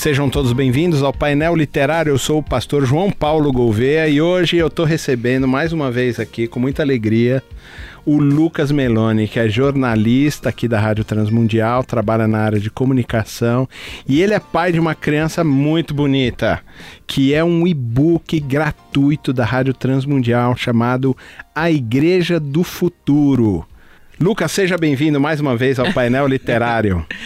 Sejam todos bem-vindos ao painel literário. Eu sou o pastor João Paulo Gouveia e hoje eu estou recebendo mais uma vez aqui, com muita alegria, o Lucas Meloni, que é jornalista aqui da Rádio Transmundial, trabalha na área de comunicação e ele é pai de uma criança muito bonita, que é um e-book gratuito da Rádio Transmundial chamado A Igreja do Futuro. Lucas, seja bem-vindo mais uma vez ao painel literário.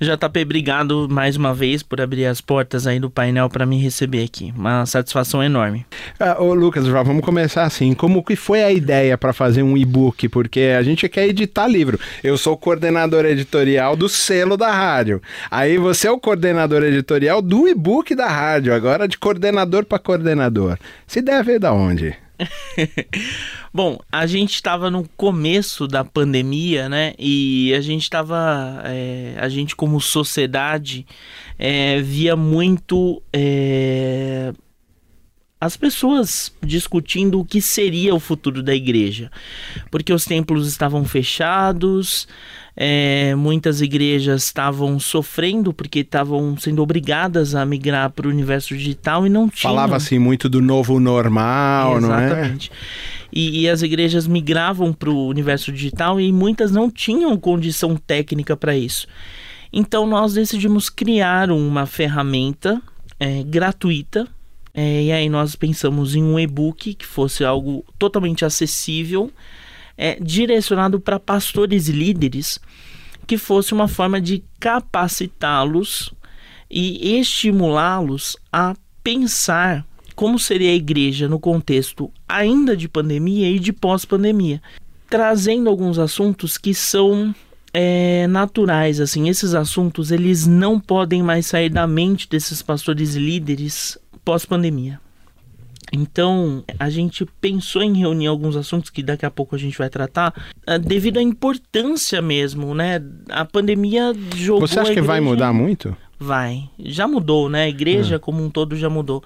JP, obrigado mais uma vez por abrir as portas aí do painel para me receber aqui. Uma satisfação enorme. Ah, ô Lucas, vamos começar assim. Como que foi a ideia para fazer um e-book? Porque a gente quer editar livro. Eu sou coordenador editorial do selo da rádio. Aí você é o coordenador editorial do e-book da rádio. Agora de coordenador para coordenador. Se deve da onde? Bom, a gente estava no começo da pandemia, né? E a gente estava, é, a gente como sociedade é, via muito é, as pessoas discutindo o que seria o futuro da igreja, porque os templos estavam fechados, é, muitas igrejas estavam sofrendo porque estavam sendo obrigadas a migrar para o universo digital e não tinham. Falava assim muito do novo normal, Exatamente. não é? Exatamente. E, e, as igrejas migravam para o universo digital e muitas não tinham condição técnica para isso. Então nós decidimos criar uma ferramenta é, gratuita. É, e aí nós pensamos em um e-book que fosse algo totalmente acessível é, direcionado para pastores e líderes, que fosse uma forma de capacitá-los e estimulá-los a pensar como seria a igreja no contexto ainda de pandemia e de pós-pandemia, trazendo alguns assuntos que são é, naturais, assim, esses assuntos eles não podem mais sair da mente desses pastores líderes pós-pandemia. Então, a gente pensou em reunir alguns assuntos que daqui a pouco a gente vai tratar, ah, devido à importância mesmo, né? A pandemia jogou. Você acha que vai mudar muito? Vai. Já mudou, né? A igreja é. como um todo já mudou.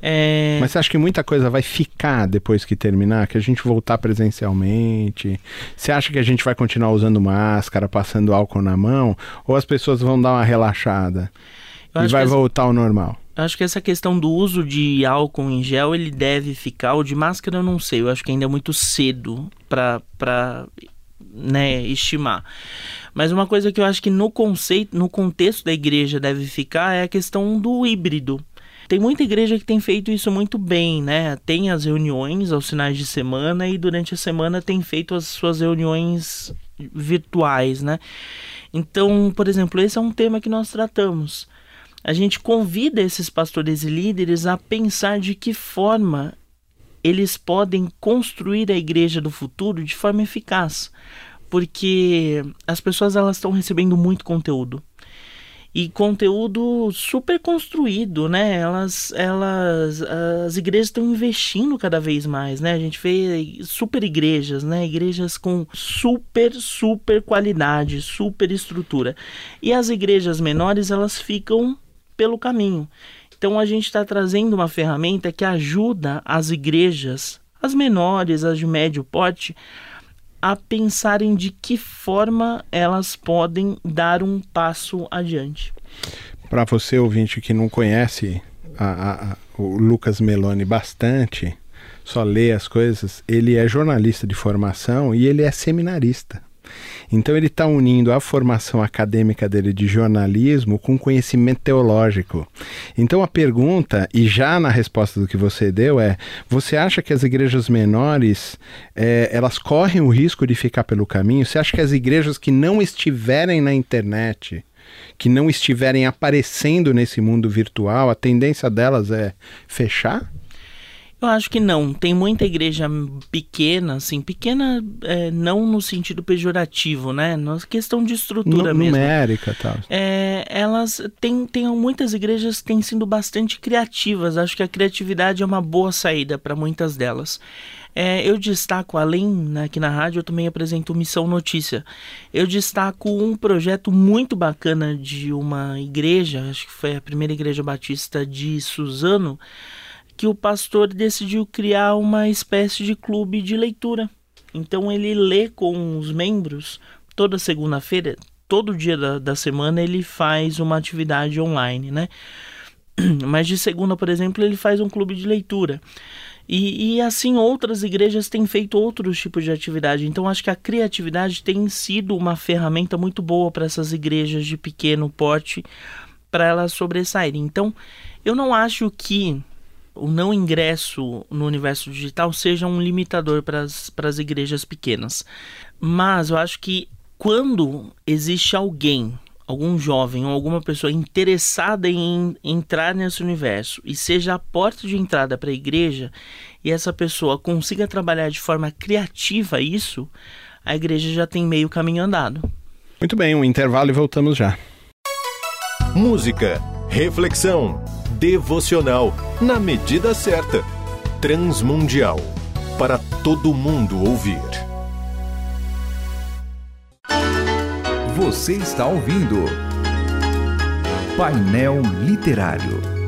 É... Mas você acha que muita coisa vai ficar depois que terminar? Que a gente voltar presencialmente? Você acha que a gente vai continuar usando máscara, passando álcool na mão? Ou as pessoas vão dar uma relaxada? e vai voltar ao normal? Acho que essa questão do uso de álcool em gel, ele deve ficar, ou de máscara eu não sei, eu acho que ainda é muito cedo para né, estimar. Mas uma coisa que eu acho que no conceito, no contexto da igreja deve ficar é a questão do híbrido. Tem muita igreja que tem feito isso muito bem, né? Tem as reuniões aos finais de semana e durante a semana tem feito as suas reuniões virtuais, né? Então, por exemplo, esse é um tema que nós tratamos a gente convida esses pastores e líderes a pensar de que forma eles podem construir a igreja do futuro de forma eficaz, porque as pessoas elas estão recebendo muito conteúdo e conteúdo super construído, né? Elas, elas, as igrejas estão investindo cada vez mais, né? A gente vê super igrejas, né? Igrejas com super, super qualidade, super estrutura. E as igrejas menores, elas ficam pelo caminho. Então a gente está trazendo uma ferramenta que ajuda as igrejas, as menores, as de médio porte, a pensarem de que forma elas podem dar um passo adiante. Para você, ouvinte, que não conhece a, a, o Lucas Meloni bastante, só lê as coisas, ele é jornalista de formação e ele é seminarista Então ele está unindo a formação acadêmica dele de jornalismo com conhecimento teológico. Então a pergunta, e já na resposta do que você deu, é: você acha que as igrejas menores é, elas correm o risco de ficar pelo caminho? Você acha que as igrejas que não estiverem na internet que não estiverem aparecendo nesse mundo virtual, a tendência delas é fechar? Eu acho que não. Tem muita igreja pequena, assim, pequena é, não no sentido pejorativo, né? Na questão de estrutura N mesmo. Numérica tal. É, elas têm, têm muitas igrejas que têm sido bastante criativas. Acho que a criatividade é uma boa saída para muitas delas. É, eu destaco, além né, aqui na rádio, eu também apresento Missão Notícia. Eu destaco um projeto muito bacana de uma igreja, acho que foi a primeira igreja batista de Suzano, que o pastor decidiu criar uma espécie de clube de leitura. Então ele lê com os membros toda segunda-feira, todo dia da, da semana ele faz uma atividade online, né? Mas de segunda, por exemplo, ele faz um clube de leitura. E, e, assim outras igrejas têm feito outros tipos de atividade. Então acho que a criatividade tem sido uma ferramenta muito boa para essas igrejas de pequeno porte para elas sobressaírem. Então eu não acho que o não ingresso no universo digital seja um limitador para as igrejas pequenas. Mas eu acho que quando existe alguém, algum jovem ou alguma pessoa interessada em entrar nesse universo e seja a porta de entrada para a igreja e essa pessoa consiga trabalhar de forma criativa isso, a igreja já tem meio caminho andado. Muito bem, um intervalo e voltamos já. Música, reflexão devocional, na medida certa. Transmundial para todo mundo ouvir. Você está ouvindo Painel Literário.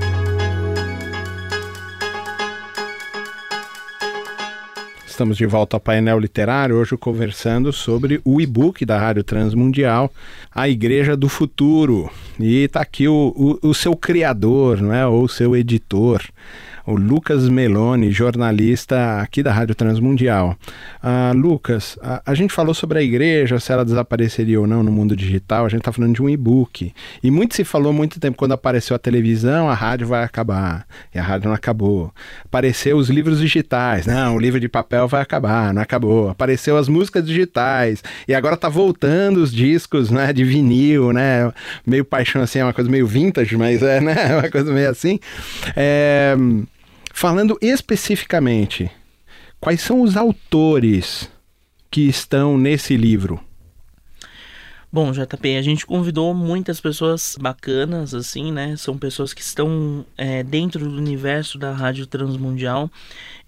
Estamos de volta ao painel literário, hoje conversando sobre o e-book da Rádio Transmundial, A Igreja do Futuro. E está aqui o, o, o, seu criador, não é? ou o seu editor, o Lucas Meloni, jornalista aqui da Rádio Transmundial. Ah, Lucas, a, a, gente falou sobre a igreja, se ela desapareceria ou não no mundo digital, a gente está falando de um e-book. E muito se falou muito tempo quando apareceu a televisão, a rádio vai acabar. E a rádio não acabou. Apareceu os livros digitais, não, o livro de papel vai acabar, não acabou. Apareceu as músicas digitais, e agora está voltando os discos né, de vinil, né? Meio paixão assim, é uma coisa meio vintage, mas é né, uma coisa meio assim. É, Falando especificamente, quais são os autores que estão nesse livro? Bom, JP, a gente convidou muitas pessoas bacanas, assim, né? São pessoas que estão é, dentro do universo da Rádio Transmundial.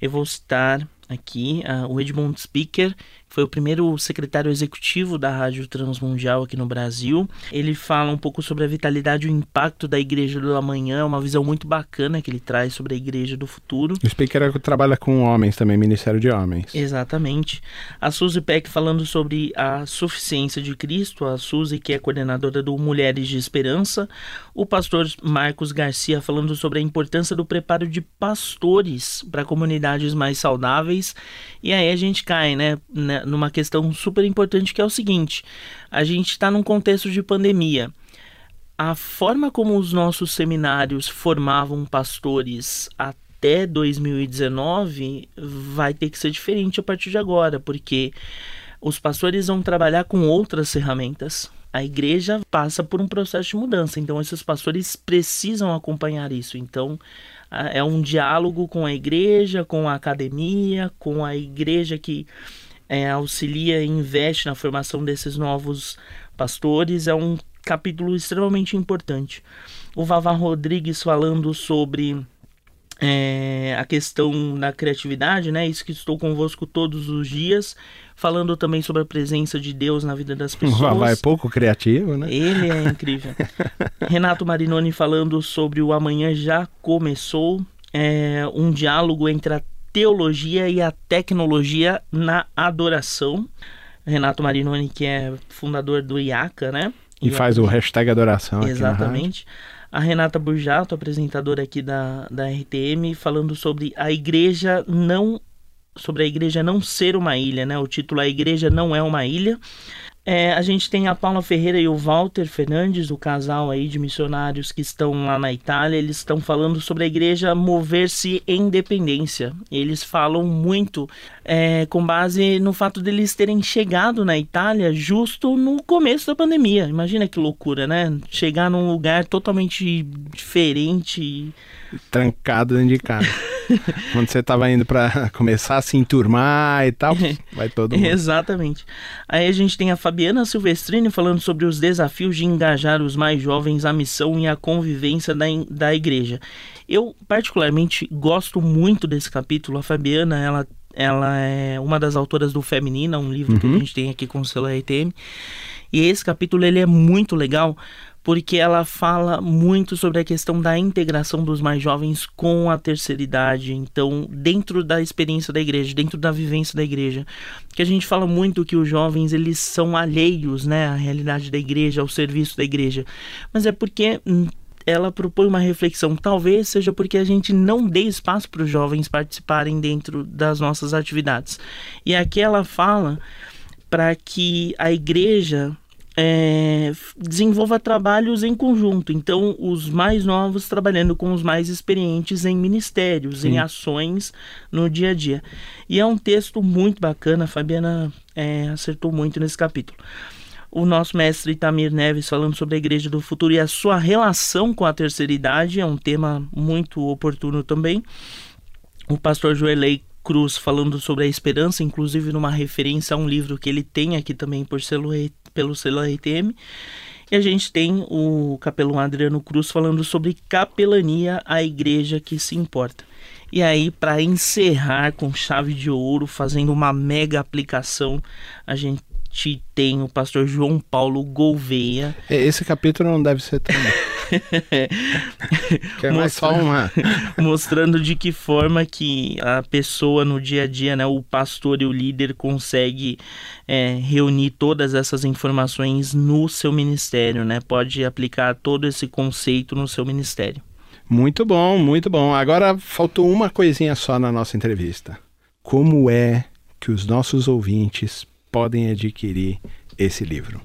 Eu vou citar aqui uh, o Edmund Speaker, foi o primeiro secretário executivo da Rádio Transmundial aqui no Brasil. Ele fala um pouco sobre a vitalidade e o impacto da Igreja do Amanhã, uma visão muito bacana que ele traz sobre a Igreja do Futuro. O Speaker trabalha com homens também, Ministério de Homens. Exatamente. A Suzy Peck falando sobre a suficiência de Cristo, a Suzy que é coordenadora do Mulheres de Esperança. O pastor Marcos Garcia falando sobre a importância do preparo de pastores para comunidades mais saudáveis. E aí a gente cai, né? Numa questão super importante que é o seguinte: a gente está num contexto de pandemia. A forma como os nossos seminários formavam pastores até 2019 vai ter que ser diferente a partir de agora, porque os pastores vão trabalhar com outras ferramentas. A igreja passa por um processo de mudança, então esses pastores precisam acompanhar isso. Então, é um diálogo com a igreja, com a academia, com a igreja que é, auxilia e investe na formação desses novos pastores. É um capítulo extremamente importante. O Vavá Rodrigues falando sobre é, a questão da criatividade, né? Isso que estou convosco todos os dias, falando também sobre a presença de Deus na vida das pessoas. O Vavá é pouco criativo, né? Ele é incrível. Renato Marinoni falando sobre o amanhã já começou, é, um diálogo entre a teologia e a tecnologia na adoração. Renato Marinoni, que é fundador do IACA, né? E, faz o hashtag adoração. Exatamente. A Renata Burjato, apresentadora aqui da, da RTM, falando sobre a igreja não sobre a igreja não ser uma ilha, né? O título A Igreja Não É Uma Ilha. É, a gente tem a Paula Ferreira e o Walter Fernandes, o casal aí de missionários que estão lá na Itália. Eles estão falando sobre a igreja mover-se em independência. Eles falam muito é, com base no fato deles terem chegado na Itália justo no começo da pandemia. Imagina que loucura, né? Chegar num lugar totalmente diferente. Trancado dentro de casa. Quando você estava indo para começar a se enturmar e tal, vai todo mundo. Exatamente. Aí a gente tem a Fabiana Silvestrini falando sobre os desafios de engajar os mais jovens à missão e à convivência da, da igreja. Eu, particularmente, gosto muito desse capítulo. A Fabiana, ela ela é uma das autoras do Feminina, um livro uhum. que a gente tem aqui com o selo RTM. E esse capítulo ele é muito legal porque ela fala muito sobre a questão da integração dos mais jovens com a terceira idade. Então, dentro da experiência da igreja, dentro da vivência da igreja, que a gente fala muito que os jovens eles são alheios, né, à realidade da igreja, ao serviço da igreja. Mas é porque hum, ela propõe uma reflexão. Talvez seja porque a gente não dê espaço para os jovens participarem dentro das nossas atividades. E aqui ela fala para que a igreja é, desenvolva trabalhos em conjunto. Então, os mais novos trabalhando com os mais experientes em ministérios, Sim. em ações no dia a dia. E é um texto muito bacana, a Fabiana é, acertou muito nesse capítulo. O nosso mestre Itamir Neves falando sobre a Igreja do Futuro e a sua relação com a terceira idade é um tema muito oportuno também. O pastor Joelei Cruz falando sobre a esperança, inclusive numa referência a um livro que ele tem aqui também por selo, pelo selo RTM. E a gente tem o capelão Adriano Cruz falando sobre capelania, a igreja que se importa. E aí, para encerrar com chave de ouro, fazendo uma mega aplicação, a gente tem o pastor João Paulo Gouveia. É, esse capítulo não deve ser tão. que mais só uma. mostrando de que forma que a pessoa no dia a dia, né, o pastor e o líder consegue é, reunir todas essas informações no seu ministério, né? Pode aplicar todo esse conceito no seu ministério. Muito bom, muito bom. Agora faltou uma coisinha só na nossa entrevista. Como é que os nossos ouvintes podem adquirir esse livro?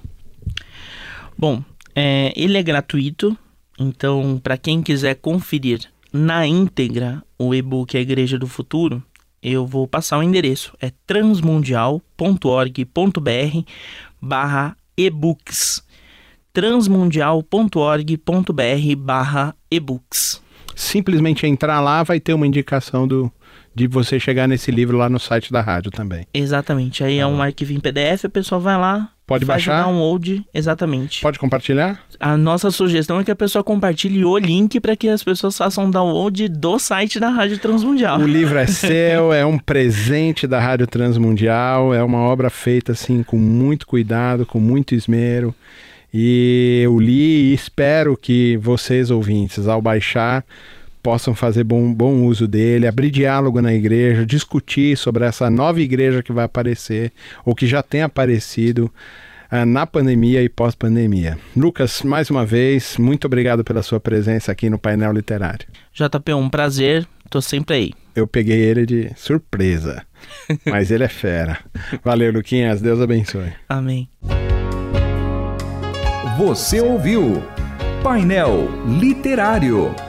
Bom, é, ele é gratuito, então para quem quiser conferir na íntegra o e-book A Igreja do Futuro, eu vou passar o endereço, é transmundial.org.br barra e-books. transmundial.org.br barra e-books. Simplesmente entrar lá vai ter uma indicação do, de você chegar nesse livro lá no site da rádio também. Exatamente. Aí é um arquivo em PDF, a pessoa vai lá, Pode baixar? o download, exatamente. Pode compartilhar? A nossa sugestão é que a pessoa compartilhe o link para que as pessoas façam download do site da Rádio Transmundial. O livro é seu, é um presente da Rádio Transmundial, é uma obra feita assim com muito cuidado, com muito esmero. E eu li e espero que vocês ouvintes, ao baixar, possam fazer bom, bom uso dele, abrir diálogo na igreja, discutir sobre essa nova igreja que vai aparecer ou que já tem aparecido uh, na pandemia e pós-pandemia. Lucas, mais uma vez, muito obrigado pela sua presença aqui no painel literário. JP, um prazer, tô sempre aí. Eu peguei ele de surpresa, mas ele é fera. Valeu, Luquinhas, Deus abençoe. Amém. Você ouviu Painel Literário.